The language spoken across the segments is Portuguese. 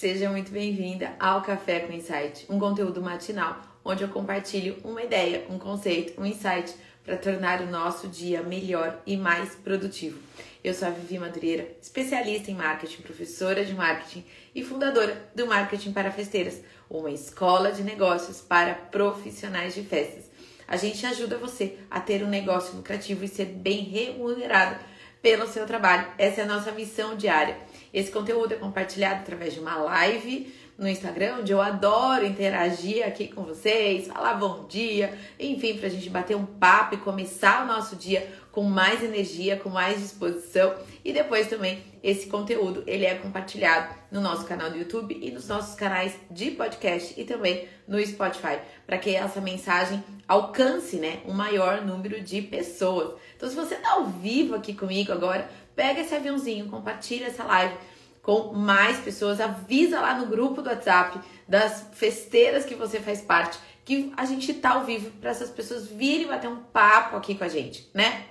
Seja muito bem-vinda ao Café com Insight, um conteúdo matinal onde eu compartilho uma ideia, um conceito, um insight para tornar o nosso dia melhor e mais produtivo. Eu sou a Vivi Madureira, especialista em marketing, professora de marketing e fundadora do Marketing para Festeiras, uma escola de negócios para profissionais de festas. A gente ajuda você a ter um negócio lucrativo e ser bem remunerado pelo seu trabalho. Essa é a nossa missão diária. Esse conteúdo é compartilhado através de uma live no Instagram, onde eu adoro interagir aqui com vocês, falar bom dia, enfim, para a gente bater um papo e começar o nosso dia com mais energia, com mais disposição. E depois também esse conteúdo ele é compartilhado no nosso canal do YouTube e nos nossos canais de podcast e também no Spotify, para que essa mensagem alcance, né, um maior número de pessoas. Então, se você está ao vivo aqui comigo agora, pega esse aviãozinho, compartilha essa live com mais pessoas, avisa lá no grupo do WhatsApp das festeiras que você faz parte, que a gente tá ao vivo para essas pessoas virem bater um papo aqui com a gente, né?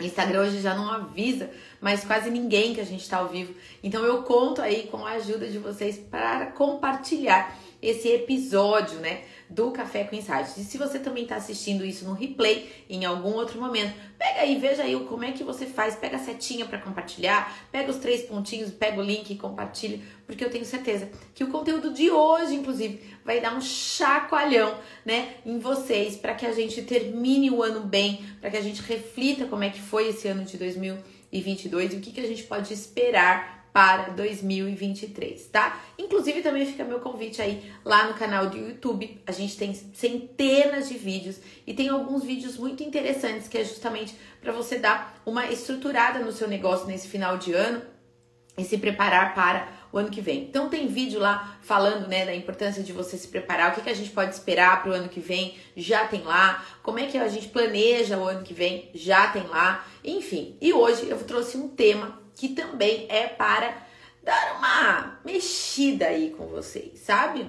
Instagram hoje já não avisa, mas quase ninguém que a gente está ao vivo. Então eu conto aí com a ajuda de vocês para compartilhar esse episódio, né? Do Café com Insights. E se você também está assistindo isso no replay em algum outro momento, pega aí, veja aí como é que você faz, pega a setinha para compartilhar, pega os três pontinhos, pega o link e compartilha, porque eu tenho certeza que o conteúdo de hoje, inclusive, vai dar um chacoalhão, né, em vocês para que a gente termine o ano bem, para que a gente reflita como é que foi esse ano de 2022 e o que, que a gente pode esperar para 2023, tá? Inclusive também fica meu convite aí lá no canal do YouTube. A gente tem centenas de vídeos e tem alguns vídeos muito interessantes que é justamente para você dar uma estruturada no seu negócio nesse final de ano e se preparar para o ano que vem. Então tem vídeo lá falando, né, da importância de você se preparar, o que, que a gente pode esperar para o ano que vem, já tem lá, como é que a gente planeja o ano que vem, já tem lá, enfim. E hoje eu trouxe um tema que também é para dar uma mexida aí com vocês, sabe?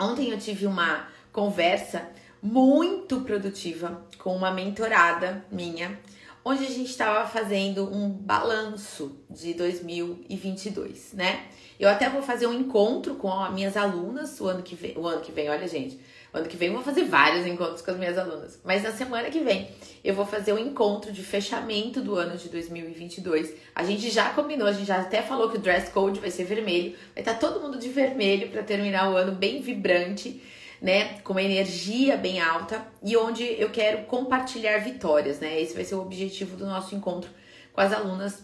Ontem eu tive uma conversa muito produtiva com uma mentorada minha, onde a gente estava fazendo um balanço de 2022, né? Eu até vou fazer um encontro com as minhas alunas o ano que vem, o ano que vem, olha gente, Ano que vem eu vou fazer vários encontros com as minhas alunas. Mas na semana que vem eu vou fazer um encontro de fechamento do ano de 2022. A gente já combinou, a gente já até falou que o dress code vai ser vermelho. Vai estar tá todo mundo de vermelho para terminar o ano bem vibrante, né? Com uma energia bem alta e onde eu quero compartilhar vitórias, né? Esse vai ser o objetivo do nosso encontro com as alunas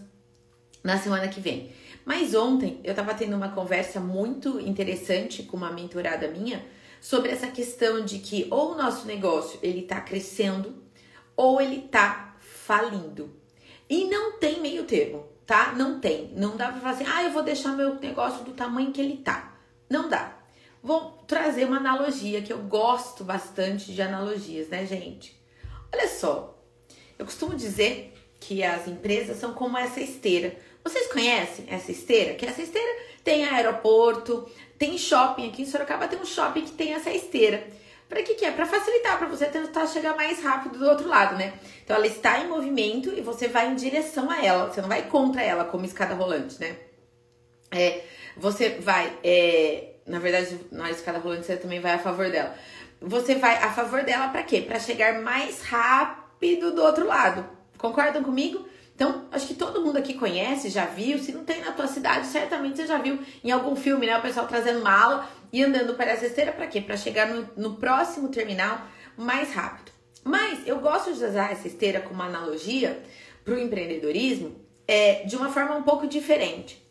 na semana que vem. Mas ontem eu estava tendo uma conversa muito interessante com uma mentorada minha sobre essa questão de que ou o nosso negócio ele está crescendo ou ele está falindo. E não tem meio termo, tá? Não tem. Não dá para assim, ah, eu vou deixar meu negócio do tamanho que ele tá. Não dá. Vou trazer uma analogia que eu gosto bastante de analogias, né, gente? Olha só, eu costumo dizer que as empresas são como essa esteira. Vocês conhecem essa esteira? Que essa esteira tem aeroporto, tem shopping. Aqui em Sorocaba tem um shopping que tem essa esteira. Para que, que é? Para facilitar, para você tentar chegar mais rápido do outro lado, né? Então ela está em movimento e você vai em direção a ela. Você não vai contra ela como escada rolante, né? É, você vai, é, na verdade, na escada rolante você também vai a favor dela. Você vai a favor dela para quê? Para chegar mais rápido do outro lado. Concordam comigo? Então, acho que todo mundo aqui conhece, já viu. Se não tem na tua cidade, certamente você já viu em algum filme, né? O pessoal trazendo mala e andando para essa esteira para quê? Para chegar no, no próximo terminal mais rápido. Mas eu gosto de usar essa esteira como analogia para o empreendedorismo é, de uma forma um pouco diferente.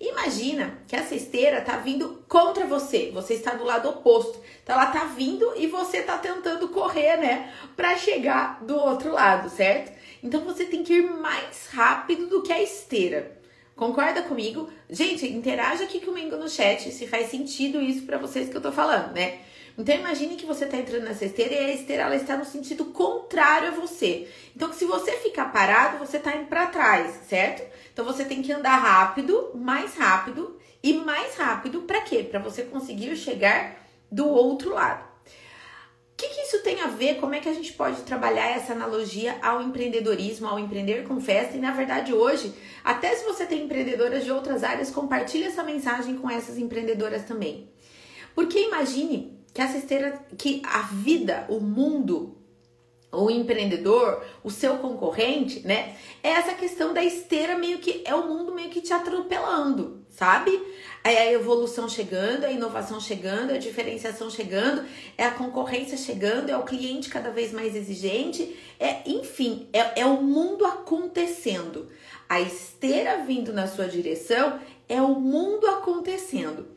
Imagina que essa esteira tá vindo contra você, você está do lado oposto. Ela tá vindo e você tá tentando correr, né, para chegar do outro lado, certo? Então você tem que ir mais rápido do que a esteira. Concorda comigo? Gente, interaja aqui comigo no chat se faz sentido isso para vocês que eu tô falando, né? Então imagine que você tá entrando nessa esteira e a esteira ela está no sentido contrário a você. Então se você ficar parado, você tá indo para trás, certo? Então você tem que andar rápido, mais rápido e mais rápido para quê? Para você conseguir chegar do outro lado. O que, que isso tem a ver? Como é que a gente pode trabalhar essa analogia ao empreendedorismo, ao empreender com festa? E na verdade, hoje, até se você tem empreendedoras de outras áreas, compartilhe essa mensagem com essas empreendedoras também. Porque imagine que essa esteira, que a vida, o mundo, o empreendedor, o seu concorrente, né? É essa questão da esteira meio que é o mundo meio que te atropelando, sabe? É a evolução chegando, a inovação chegando, a diferenciação chegando, é a concorrência chegando, é o cliente cada vez mais exigente, é, enfim, é, é o mundo acontecendo. A esteira vindo na sua direção é o mundo acontecendo.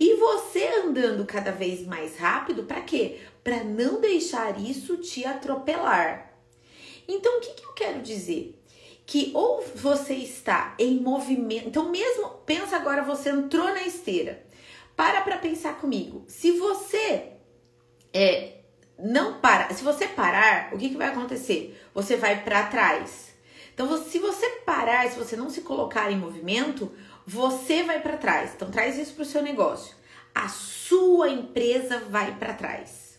E você andando cada vez mais rápido, para quê? Para não deixar isso te atropelar. Então, o que, que eu quero dizer? Que ou você está em movimento, então mesmo pensa agora você entrou na esteira. Para para pensar comigo. Se você é, não para, se você parar, o que, que vai acontecer? Você vai para trás. Então, se você parar, se você não se colocar em movimento, você vai para trás. Então traz isso para o seu negócio. A sua empresa vai para trás,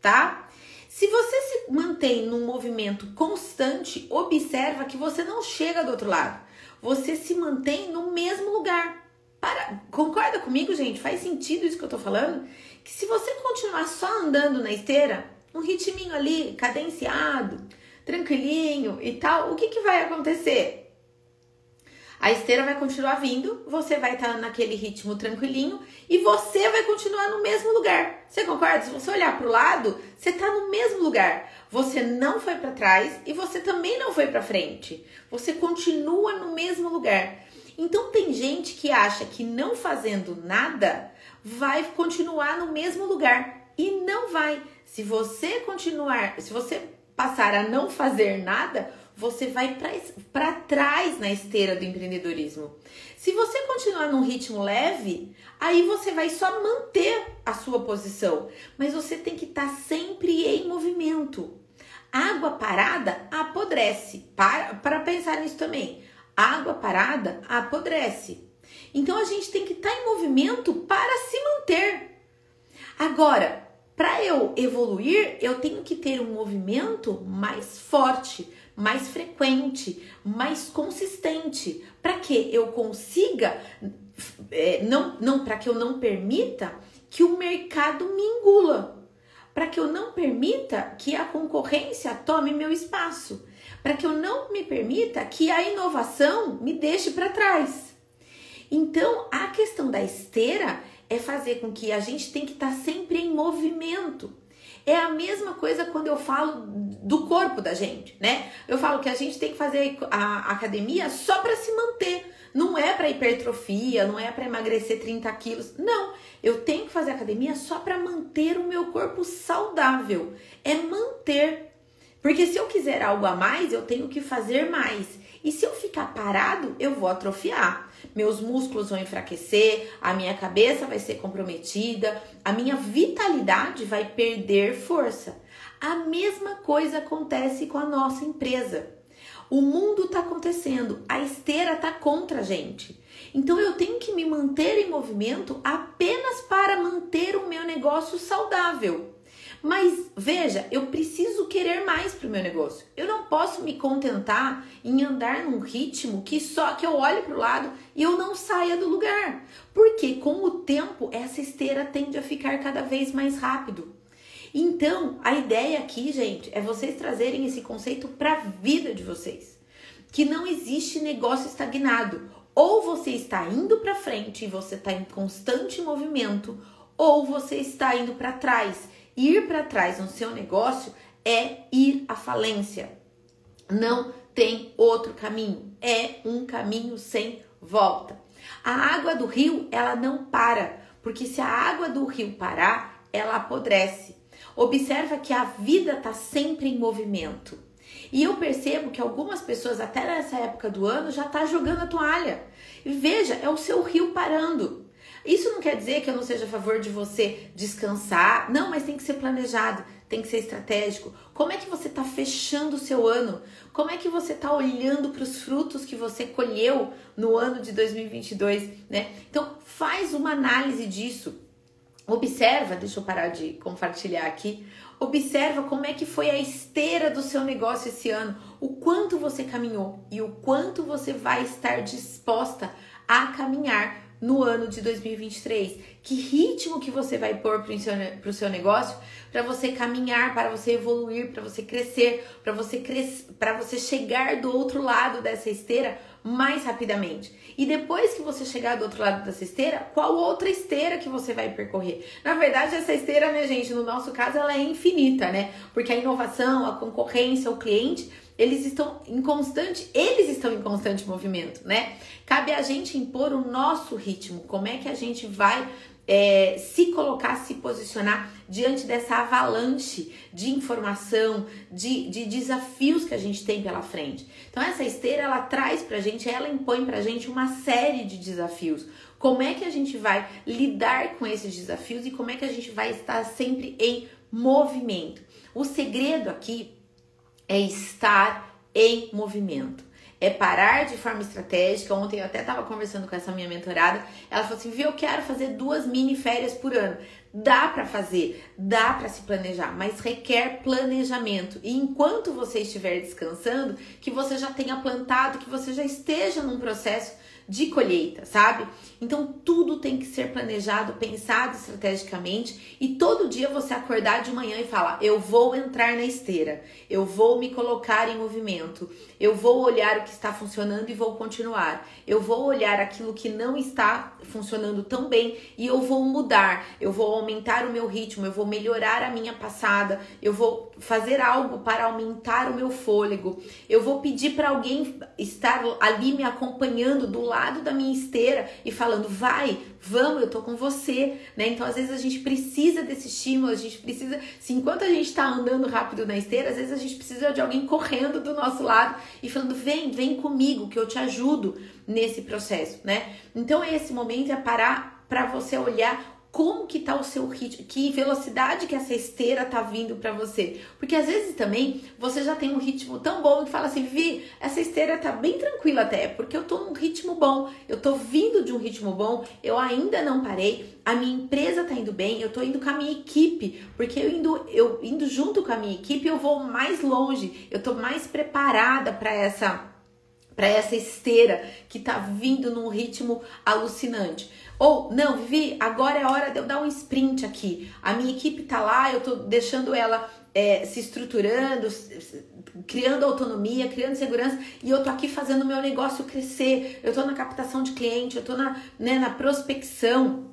tá? Se você se mantém num movimento constante, observa que você não chega do outro lado. Você se mantém no mesmo lugar. Para, concorda comigo, gente? Faz sentido isso que eu tô falando? Que se você continuar só andando na esteira, um ritminho ali, cadenciado, tranquilinho e tal, o que, que vai acontecer? A esteira vai continuar vindo, você vai estar tá naquele ritmo tranquilinho e você vai continuar no mesmo lugar. Você concorda? Se você olhar para o lado, você está no mesmo lugar. Você não foi para trás e você também não foi para frente. Você continua no mesmo lugar. Então tem gente que acha que não fazendo nada vai continuar no mesmo lugar e não vai. Se você continuar, se você passar a não fazer nada, você vai para trás na esteira do empreendedorismo. Se você continuar num ritmo leve, aí você vai só manter a sua posição, mas você tem que estar tá sempre em movimento. Água parada apodrece. Para, para pensar nisso também. Água parada apodrece. Então a gente tem que estar tá em movimento para se manter. Agora, para eu evoluir, eu tenho que ter um movimento mais forte mais frequente, mais consistente, para que eu consiga, é, não, não para que eu não permita que o mercado me engula, para que eu não permita que a concorrência tome meu espaço, para que eu não me permita que a inovação me deixe para trás. Então, a questão da esteira é fazer com que a gente tem que estar tá sempre em movimento. É a mesma coisa quando eu falo do corpo da gente, né? Eu falo que a gente tem que fazer a academia só para se manter. Não é para hipertrofia, não é para emagrecer 30 quilos. Não, eu tenho que fazer academia só para manter o meu corpo saudável. É manter. Porque se eu quiser algo a mais, eu tenho que fazer mais. E se eu ficar parado, eu vou atrofiar meus músculos vão enfraquecer, a minha cabeça vai ser comprometida, a minha vitalidade vai perder força. A mesma coisa acontece com a nossa empresa. O mundo está acontecendo, a esteira está contra a gente. Então eu tenho que me manter em movimento apenas para manter o meu negócio saudável. Mas veja, eu preciso querer mais para o meu negócio. Eu não posso me contentar em andar num ritmo que só que eu olhe para o lado e eu não saia do lugar. Porque com o tempo essa esteira tende a ficar cada vez mais rápido. Então, a ideia aqui, gente, é vocês trazerem esse conceito para a vida de vocês. Que não existe negócio estagnado. Ou você está indo para frente e você está em constante movimento, ou você está indo para trás Ir para trás no seu negócio é ir à falência. Não tem outro caminho. É um caminho sem volta. A água do rio, ela não para, porque se a água do rio parar, ela apodrece. Observa que a vida está sempre em movimento. E eu percebo que algumas pessoas, até nessa época do ano, já tá jogando a toalha. E veja, é o seu rio parando. Isso não quer dizer que eu não seja a favor de você descansar. Não, mas tem que ser planejado, tem que ser estratégico. Como é que você está fechando o seu ano? Como é que você está olhando para os frutos que você colheu no ano de 2022, né? Então, faz uma análise disso. Observa, deixa eu parar de compartilhar aqui. Observa como é que foi a esteira do seu negócio esse ano, o quanto você caminhou e o quanto você vai estar disposta a caminhar no ano de 2023. Que ritmo que você vai pôr para o seu, seu negócio para você caminhar, para você evoluir, para você crescer, para você cres para você chegar do outro lado dessa esteira mais rapidamente. E depois que você chegar do outro lado dessa esteira, qual outra esteira que você vai percorrer? Na verdade, essa esteira, né, gente, no nosso caso, ela é infinita, né? Porque a inovação, a concorrência, o cliente, eles estão em constante, eles estão em constante movimento, né? Cabe a gente impor o nosso ritmo, como é que a gente vai é, se colocar, se posicionar diante dessa avalanche de informação, de, de desafios que a gente tem pela frente. Então, essa esteira ela traz pra gente, ela impõe pra gente uma série de desafios. Como é que a gente vai lidar com esses desafios e como é que a gente vai estar sempre em movimento? O segredo aqui é estar em movimento é parar de forma estratégica. Ontem eu até estava conversando com essa minha mentorada. Ela falou assim: viu, eu quero fazer duas mini férias por ano. Dá para fazer, dá para se planejar, mas requer planejamento. E enquanto você estiver descansando, que você já tenha plantado, que você já esteja num processo de colheita, sabe? Então tudo tem que ser planejado, pensado estrategicamente. E todo dia você acordar de manhã e falar: eu vou entrar na esteira, eu vou me colocar em movimento, eu vou olhar o que está funcionando e vou continuar, eu vou olhar aquilo que não está funcionando tão bem e eu vou mudar, eu vou aumentar o meu ritmo, eu vou melhorar a minha passada, eu vou fazer algo para aumentar o meu fôlego, eu vou pedir para alguém estar ali me acompanhando do lado da minha esteira e falando, vai, vamos, eu tô com você, né? Então, às vezes a gente precisa desse estímulo, a gente precisa, se enquanto a gente tá andando rápido na esteira, às vezes a gente precisa de alguém correndo do nosso lado e falando, vem, vem comigo, que eu te ajudo nesse processo, né? Então, esse momento é parar para você olhar como que tá o seu ritmo, que velocidade que essa esteira tá vindo para você. Porque às vezes também você já tem um ritmo tão bom que fala assim, Vi, essa esteira tá bem tranquila até, porque eu tô num ritmo bom, eu tô vindo de um ritmo bom, eu ainda não parei, a minha empresa tá indo bem, eu tô indo com a minha equipe, porque eu indo, eu indo junto com a minha equipe, eu vou mais longe, eu tô mais preparada para essa para essa esteira que tá vindo num ritmo alucinante. Ou, não, Vivi, agora é hora de eu dar um sprint aqui. A minha equipe tá lá, eu tô deixando ela é, se estruturando, criando autonomia, criando segurança, e eu tô aqui fazendo o meu negócio crescer. Eu tô na captação de cliente, eu tô na, né, na prospecção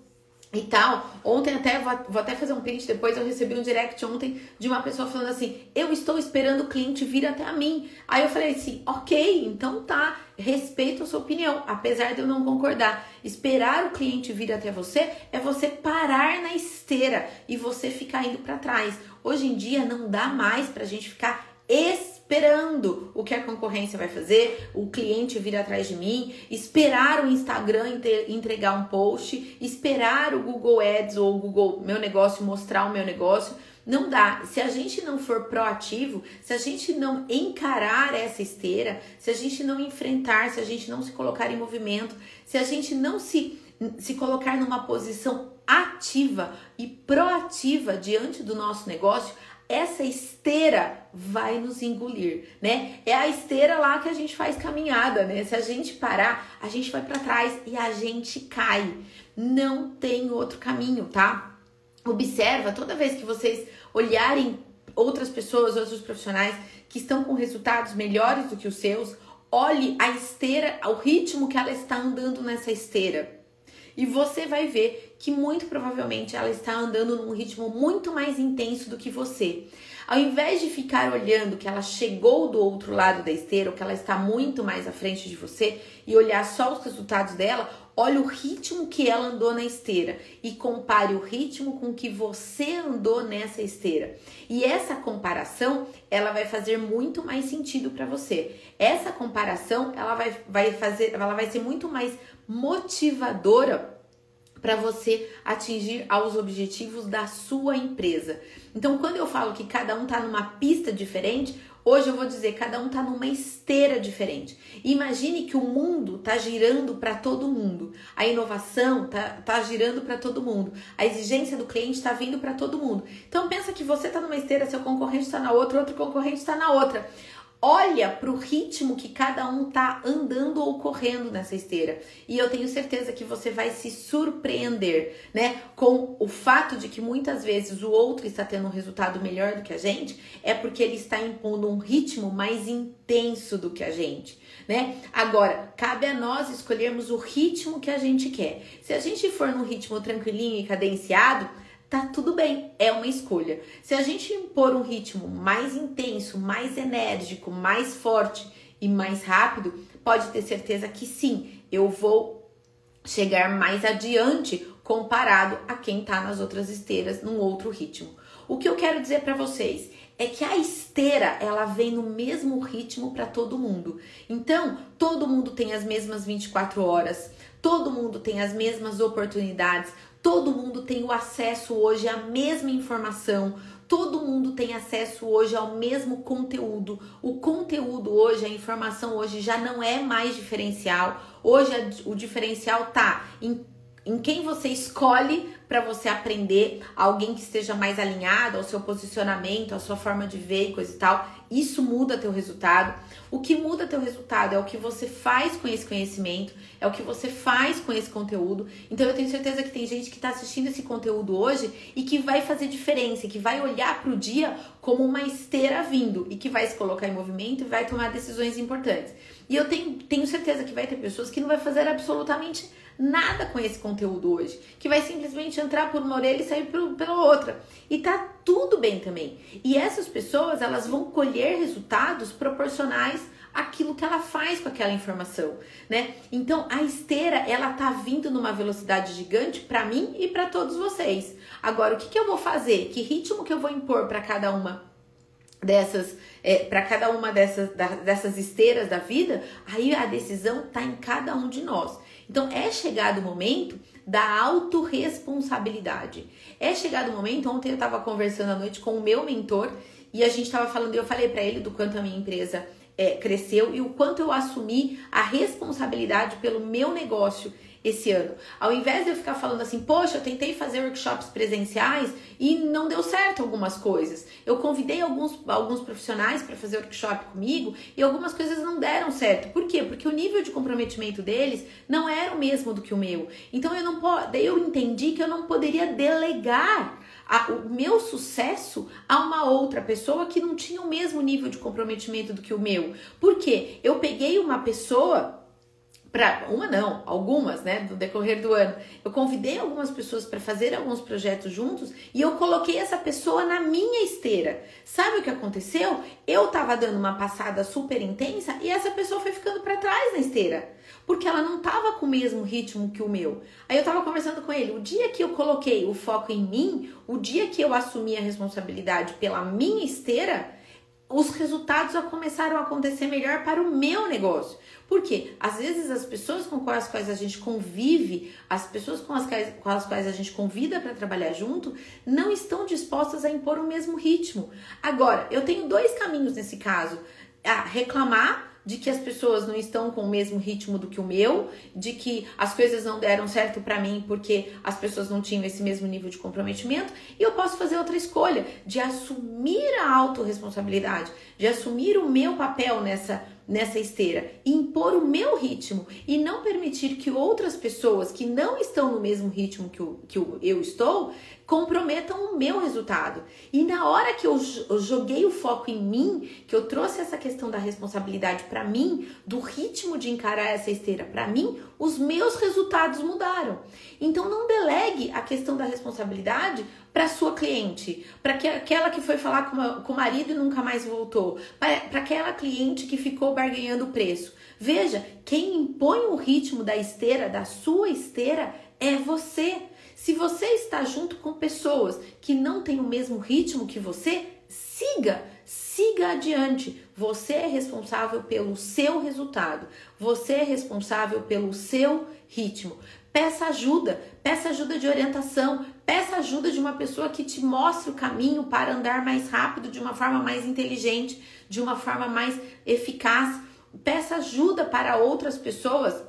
e tal. Ontem até vou, até fazer um print depois, eu recebi um direct ontem de uma pessoa falando assim: "Eu estou esperando o cliente vir até a mim". Aí eu falei assim: "OK, então tá, respeito a sua opinião, apesar de eu não concordar. Esperar o cliente vir até você é você parar na esteira e você ficar indo para trás. Hoje em dia não dá mais pra gente ficar esperando esperando o que a concorrência vai fazer, o cliente vir atrás de mim, esperar o Instagram entregar um post, esperar o Google Ads ou o Google Meu Negócio mostrar o meu negócio. Não dá. Se a gente não for proativo, se a gente não encarar essa esteira, se a gente não enfrentar, se a gente não se colocar em movimento, se a gente não se, se colocar numa posição ativa e proativa diante do nosso negócio, essa esteira vai nos engolir, né? É a esteira lá que a gente faz caminhada, né? Se a gente parar, a gente vai para trás e a gente cai. Não tem outro caminho, tá? Observa toda vez que vocês olharem outras pessoas, outros profissionais que estão com resultados melhores do que os seus, olhe a esteira, o ritmo que ela está andando nessa esteira. E você vai ver que muito provavelmente ela está andando num ritmo muito mais intenso do que você. Ao invés de ficar olhando que ela chegou do outro lado da esteira, ou que ela está muito mais à frente de você e olhar só os resultados dela, olhe o ritmo que ela andou na esteira e compare o ritmo com que você andou nessa esteira. E essa comparação, ela vai fazer muito mais sentido para você. Essa comparação, ela vai, vai fazer, ela vai ser muito mais motivadora para você atingir aos objetivos da sua empresa. Então, quando eu falo que cada um está numa pista diferente, Hoje eu vou dizer, cada um tá numa esteira diferente. Imagine que o mundo tá girando para todo mundo. A inovação tá, tá girando para todo mundo. A exigência do cliente está vindo para todo mundo. Então pensa que você tá numa esteira, seu concorrente está na outra, outro concorrente está na outra olha para o ritmo que cada um tá andando ou correndo nessa esteira. E eu tenho certeza que você vai se surpreender, né, com o fato de que muitas vezes o outro está tendo um resultado melhor do que a gente, é porque ele está impondo um ritmo mais intenso do que a gente, né? Agora, cabe a nós escolhermos o ritmo que a gente quer. Se a gente for num ritmo tranquilinho e cadenciado, tá tudo bem, é uma escolha. Se a gente impor um ritmo mais intenso, mais enérgico, mais forte e mais rápido, pode ter certeza que sim, eu vou chegar mais adiante comparado a quem tá nas outras esteiras num outro ritmo. O que eu quero dizer para vocês é que a esteira ela vem no mesmo ritmo para todo mundo. Então, todo mundo tem as mesmas 24 horas, todo mundo tem as mesmas oportunidades, Todo mundo tem o acesso hoje à mesma informação, todo mundo tem acesso hoje ao mesmo conteúdo. O conteúdo hoje, a informação hoje já não é mais diferencial. Hoje o diferencial tá em, em quem você escolhe para você aprender, alguém que esteja mais alinhado ao seu posicionamento, à sua forma de ver e coisa e tal. Isso muda teu resultado. O que muda teu resultado é o que você faz com esse conhecimento, é o que você faz com esse conteúdo. Então eu tenho certeza que tem gente que está assistindo esse conteúdo hoje e que vai fazer diferença, que vai olhar para o dia como uma esteira vindo e que vai se colocar em movimento e vai tomar decisões importantes. E eu tenho, tenho certeza que vai ter pessoas que não vai fazer absolutamente nada com esse conteúdo hoje, que vai simplesmente entrar por uma orelha e sair por, pela outra. E tá tudo bem também. E essas pessoas, elas vão colher resultados proporcionais aquilo que ela faz com aquela informação, né? Então, a esteira, ela tá vindo numa velocidade gigante para mim e para todos vocês. Agora, o que, que eu vou fazer? Que ritmo que eu vou impor para cada uma dessas é, para cada uma dessas, da, dessas esteiras da vida, aí a decisão tá em cada um de nós. Então é chegado o momento da autorresponsabilidade. É chegado o momento, ontem eu estava conversando à noite com o meu mentor e a gente estava falando, eu falei para ele do quanto a minha empresa é, cresceu e o quanto eu assumi a responsabilidade pelo meu negócio esse ano. Ao invés de eu ficar falando assim, poxa, eu tentei fazer workshops presenciais e não deu certo algumas coisas. Eu convidei alguns, alguns profissionais para fazer workshop comigo e algumas coisas não deram certo. Por quê? Porque o nível de comprometimento deles não era o mesmo do que o meu. Então eu não daí eu entendi que eu não poderia delegar a, o meu sucesso a uma outra pessoa que não tinha o mesmo nível de comprometimento do que o meu. Por quê? Eu peguei uma pessoa para uma não, algumas, né, no decorrer do ano. Eu convidei algumas pessoas para fazer alguns projetos juntos e eu coloquei essa pessoa na minha esteira. Sabe o que aconteceu? Eu tava dando uma passada super intensa e essa pessoa foi ficando para trás na esteira, porque ela não tava com o mesmo ritmo que o meu. Aí eu tava conversando com ele, o dia que eu coloquei o foco em mim, o dia que eu assumi a responsabilidade pela minha esteira, os resultados já começaram a acontecer melhor para o meu negócio. Porque às vezes as pessoas com as quais a gente convive, as pessoas com as quais, com as quais a gente convida para trabalhar junto, não estão dispostas a impor o mesmo ritmo. Agora, eu tenho dois caminhos nesse caso: a reclamar de que as pessoas não estão com o mesmo ritmo do que o meu, de que as coisas não deram certo para mim porque as pessoas não tinham esse mesmo nível de comprometimento, e eu posso fazer outra escolha de assumir a autorresponsabilidade, de assumir o meu papel nessa nessa esteira, impor o meu ritmo e não permitir que outras pessoas que não estão no mesmo ritmo que, o, que eu estou comprometam o meu resultado. E na hora que eu, joguei o foco em mim, que eu trouxe essa questão da responsabilidade para mim, do ritmo de encarar essa esteira para mim, os meus resultados mudaram. Então não delegue a questão da responsabilidade para sua cliente, para aquela que foi falar com, com o marido e nunca mais voltou, para aquela cliente que ficou barganhando o preço. Veja, quem impõe o ritmo da esteira, da sua esteira, é você. Se você está junto com pessoas que não têm o mesmo ritmo que você, siga, siga adiante. Você é responsável pelo seu resultado. Você é responsável pelo seu ritmo. Peça ajuda, peça ajuda de orientação, peça ajuda de uma pessoa que te mostre o caminho para andar mais rápido, de uma forma mais inteligente, de uma forma mais eficaz. Peça ajuda para outras pessoas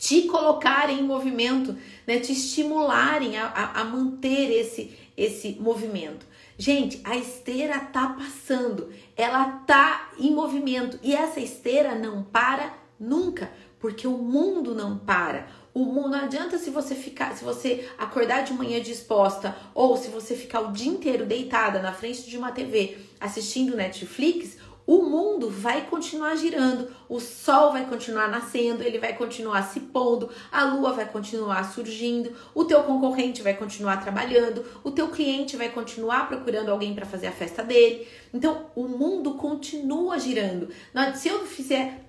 te colocarem em movimento, né? te estimularem a, a, a manter esse, esse movimento. Gente, a esteira tá passando, ela tá em movimento e essa esteira não para nunca, porque o mundo não para. O mundo não adianta se você ficar, se você acordar de manhã disposta ou se você ficar o dia inteiro deitada na frente de uma TV assistindo Netflix, o mundo vai continuar girando, o sol vai continuar nascendo, ele vai continuar se pondo, a lua vai continuar surgindo, o teu concorrente vai continuar trabalhando, o teu cliente vai continuar procurando alguém para fazer a festa dele. Então, o mundo continua girando. Se eu fizer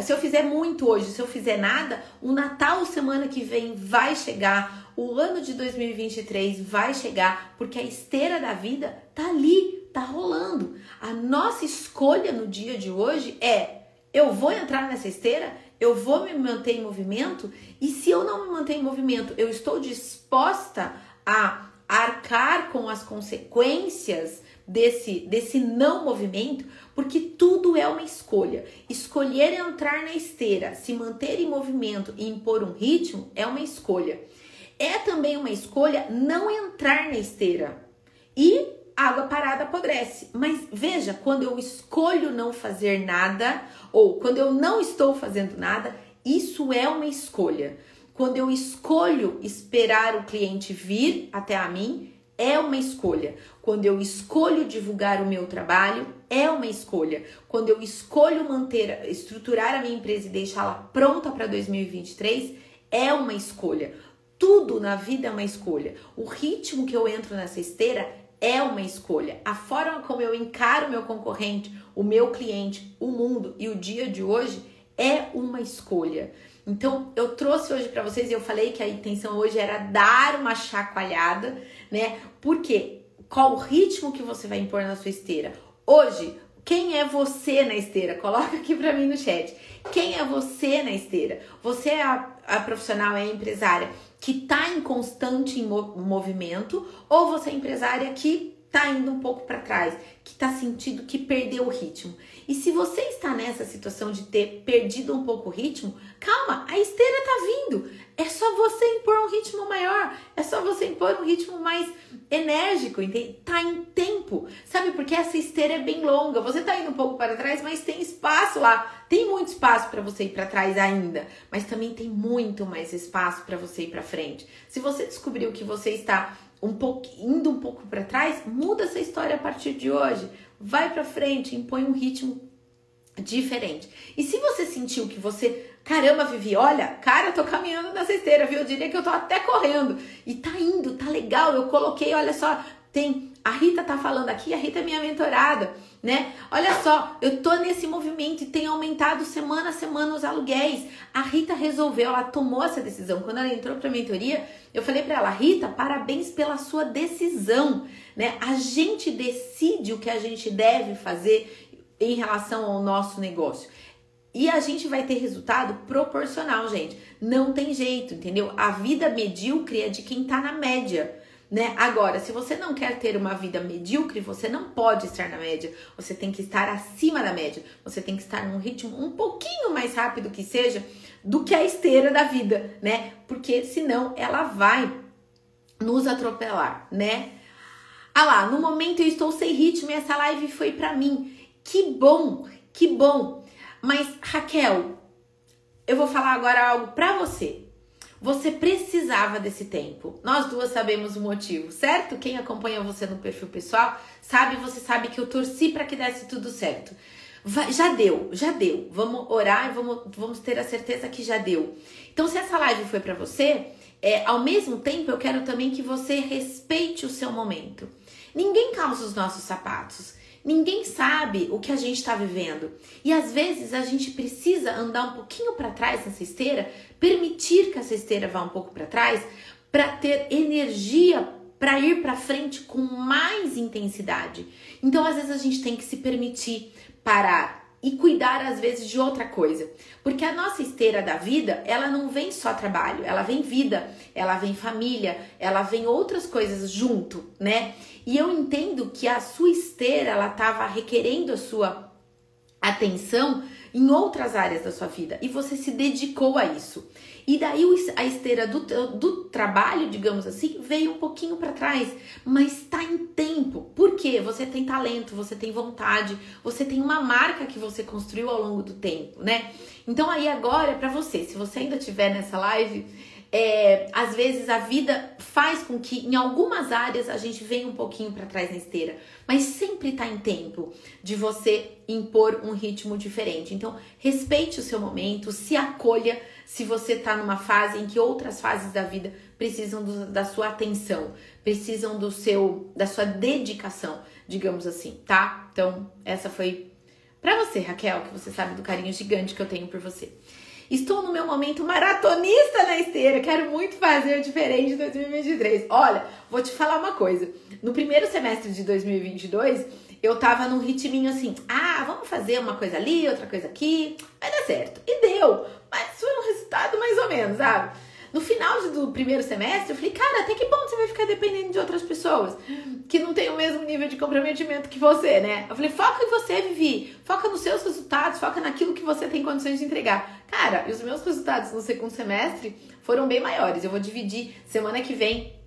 se eu fizer muito hoje, se eu fizer nada, o Natal semana que vem vai chegar, o ano de 2023 vai chegar, porque a esteira da vida tá ali, tá rolando. A nossa escolha no dia de hoje é: eu vou entrar nessa esteira, eu vou me manter em movimento, e se eu não me manter em movimento, eu estou disposta a arcar com as consequências desse, desse não movimento, porque tudo é uma escolha. Escolher entrar na esteira, se manter em movimento e impor um ritmo é uma escolha. É também uma escolha não entrar na esteira. E água parada apodrece. Mas veja, quando eu escolho não fazer nada, ou quando eu não estou fazendo nada, isso é uma escolha. Quando eu escolho esperar o cliente vir até a mim, é uma escolha. Quando eu escolho divulgar o meu trabalho, é uma escolha. Quando eu escolho manter, estruturar a minha empresa e deixá-la pronta para 2023, é uma escolha. Tudo na vida é uma escolha. O ritmo que eu entro nessa esteira é uma escolha. A forma como eu encaro meu concorrente, o meu cliente, o mundo e o dia de hoje é uma escolha. Então, eu trouxe hoje para vocês e eu falei que a intenção hoje era dar uma chacoalhada, né? Porque qual o ritmo que você vai impor na sua esteira? Hoje, quem é você na esteira? Coloca aqui para mim no chat. Quem é você na esteira? Você é a, a profissional, é a empresária que está em constante movimento ou você é empresária que está indo um pouco para trás, que está sentindo que perdeu o ritmo. E se você está nessa situação de ter perdido um pouco o ritmo, calma, a esteira está vindo. É só você impor um ritmo maior, é só você impor um ritmo mais enérgico, entende? Tá em tempo. Sabe porque essa esteira é bem longa. Você tá indo um pouco para trás, mas tem espaço lá. Tem muito espaço para você ir para trás ainda, mas também tem muito mais espaço para você ir para frente. Se você descobriu que você está um pouco indo um pouco para trás, muda essa história a partir de hoje. Vai para frente, impõe um ritmo diferente. E se você sentiu que você, caramba, Vivi, olha, cara, tô caminhando nessa esteira, viu? Eu diria que eu tô até correndo. E tá indo, tá legal. Eu coloquei, olha só, tem a Rita tá falando aqui, a Rita é minha mentorada, né? Olha só, eu tô nesse movimento e tem aumentado semana a semana os aluguéis. A Rita resolveu, ela tomou essa decisão. Quando ela entrou para mentoria, eu falei para ela, Rita, parabéns pela sua decisão, né? A gente decide o que a gente deve fazer em relação ao nosso negócio. E a gente vai ter resultado proporcional, gente. Não tem jeito, entendeu? A vida medíocre é de quem tá na média né? Agora, se você não quer ter uma vida medíocre, você não pode estar na média. Você tem que estar acima da média. Você tem que estar num ritmo um pouquinho mais rápido que seja do que a esteira da vida, né? Porque senão ela vai nos atropelar, né? Ah lá, no momento eu estou sem ritmo e essa live foi para mim. Que bom, que bom. Mas Raquel, eu vou falar agora algo para você. Você precisava desse tempo. Nós duas sabemos o motivo, certo? Quem acompanha você no perfil pessoal sabe, você sabe que eu torci para que desse tudo certo. Vai, já deu, já deu. Vamos orar e vamos, vamos ter a certeza que já deu. Então, se essa live foi para você, é, ao mesmo tempo eu quero também que você respeite o seu momento. Ninguém calça os nossos sapatos. Ninguém sabe o que a gente está vivendo. E às vezes a gente precisa andar um pouquinho para trás nessa esteira, permitir que essa esteira vá um pouco para trás, para ter energia para ir para frente com mais intensidade. Então às vezes a gente tem que se permitir parar, e cuidar às vezes de outra coisa. Porque a nossa esteira da vida, ela não vem só trabalho, ela vem vida, ela vem família, ela vem outras coisas junto, né? E eu entendo que a sua esteira, ela estava requerendo a sua atenção em outras áreas da sua vida e você se dedicou a isso. E daí a esteira do, do trabalho, digamos assim, veio um pouquinho para trás, mas está em tempo. Por quê? Você tem talento, você tem vontade, você tem uma marca que você construiu ao longo do tempo, né? Então aí agora é para você, se você ainda estiver nessa live, é, às vezes a vida faz com que em algumas áreas a gente venha um pouquinho para trás na esteira, mas sempre está em tempo de você impor um ritmo diferente. Então, respeite o seu momento, se acolha se você está numa fase em que outras fases da vida precisam do, da sua atenção, precisam do seu da sua dedicação, digamos assim, tá? Então, essa foi para você, Raquel, que você sabe do carinho gigante que eu tenho por você. Estou no meu momento maratonista na esteira. Quero muito fazer diferente em 2023. Olha, vou te falar uma coisa. No primeiro semestre de 2022, eu tava num ritminho assim: ah, vamos fazer uma coisa ali, outra coisa aqui, vai dar certo. E deu, mas foi um resultado mais ou menos, sabe? No final do primeiro semestre, eu falei, cara, até que ponto você vai ficar dependendo de outras pessoas que não têm o mesmo nível de comprometimento que você, né? Eu falei, foca em você, Vivi. Foca nos seus resultados, foca naquilo que você tem condições de entregar. Cara, e os meus resultados no segundo semestre foram bem maiores. Eu vou dividir semana que vem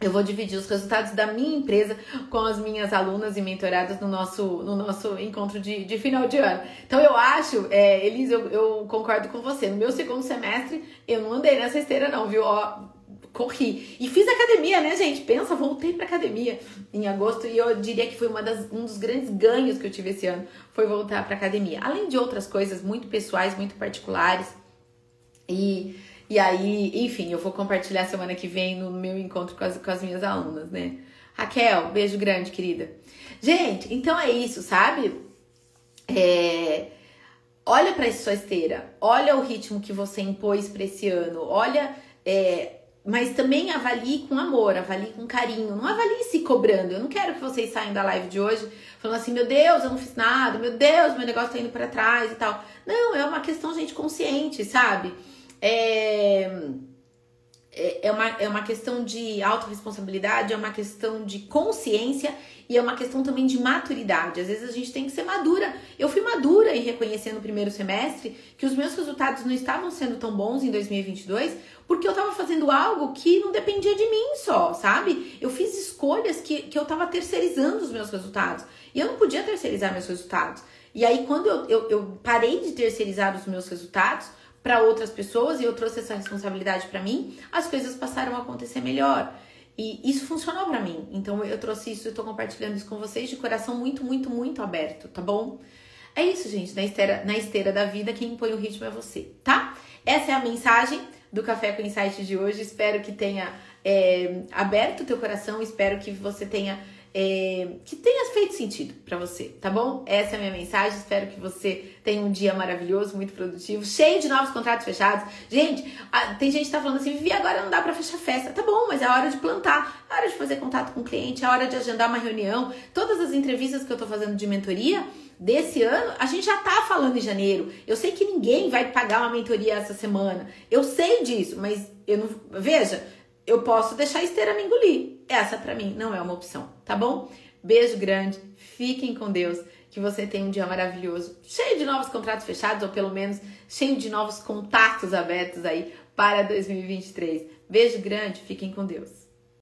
eu vou dividir os resultados da minha empresa com as minhas alunas e mentoradas no nosso, no nosso encontro de, de final de ano. Então eu acho, é, Elisa, eu, eu concordo com você. No meu segundo semestre, eu não andei nessa esteira, não, viu? Ó, corri. E fiz academia, né, gente? Pensa, voltei pra academia em agosto e eu diria que foi uma das, um dos grandes ganhos que eu tive esse ano, foi voltar pra academia. Além de outras coisas muito pessoais, muito particulares. E e aí, enfim, eu vou compartilhar semana que vem no meu encontro com as, com as minhas alunas, né? Raquel, beijo grande, querida. Gente, então é isso, sabe? É, olha para sua esteira, olha o ritmo que você impôs para esse ano, olha, é, mas também avalie com amor, avalie com carinho, não avalie se cobrando. Eu não quero que vocês saiam da live de hoje falando assim, meu Deus, eu não fiz nada, meu Deus, meu negócio tá indo para trás e tal. Não, é uma questão, gente, consciente, sabe? É, é, é, uma, é uma questão de autorresponsabilidade, é uma questão de consciência e é uma questão também de maturidade. Às vezes a gente tem que ser madura. Eu fui madura em reconhecer no primeiro semestre que os meus resultados não estavam sendo tão bons em 2022 porque eu estava fazendo algo que não dependia de mim só, sabe? Eu fiz escolhas que, que eu estava terceirizando os meus resultados e eu não podia terceirizar meus resultados. E aí, quando eu, eu, eu parei de terceirizar os meus resultados, para outras pessoas e eu trouxe essa responsabilidade para mim, as coisas passaram a acontecer melhor. E isso funcionou para mim. Então eu trouxe isso, eu tô compartilhando isso com vocês de coração muito, muito, muito aberto, tá bom? É isso, gente. Na esteira, na esteira da vida, quem põe o ritmo é você, tá? Essa é a mensagem do Café com Insight de hoje. Espero que tenha é, aberto o teu coração, espero que você tenha é, que tenha feito sentido para você, tá bom? Essa é a minha mensagem. Espero que você tenha um dia maravilhoso, muito produtivo, cheio de novos contratos fechados. Gente, tem gente que tá falando assim: Vivi, agora não dá para fechar festa. Tá bom, mas é hora de plantar, é hora de fazer contato com o cliente, é hora de agendar uma reunião. Todas as entrevistas que eu tô fazendo de mentoria desse ano, a gente já tá falando em janeiro. Eu sei que ninguém vai pagar uma mentoria essa semana. Eu sei disso, mas eu não. Veja, eu posso deixar a esteira me engolir. Essa para mim não é uma opção, tá bom? Beijo grande, fiquem com Deus, que você tenha um dia maravilhoso, cheio de novos contratos fechados ou pelo menos cheio de novos contatos abertos aí para 2023. Beijo grande, fiquem com Deus.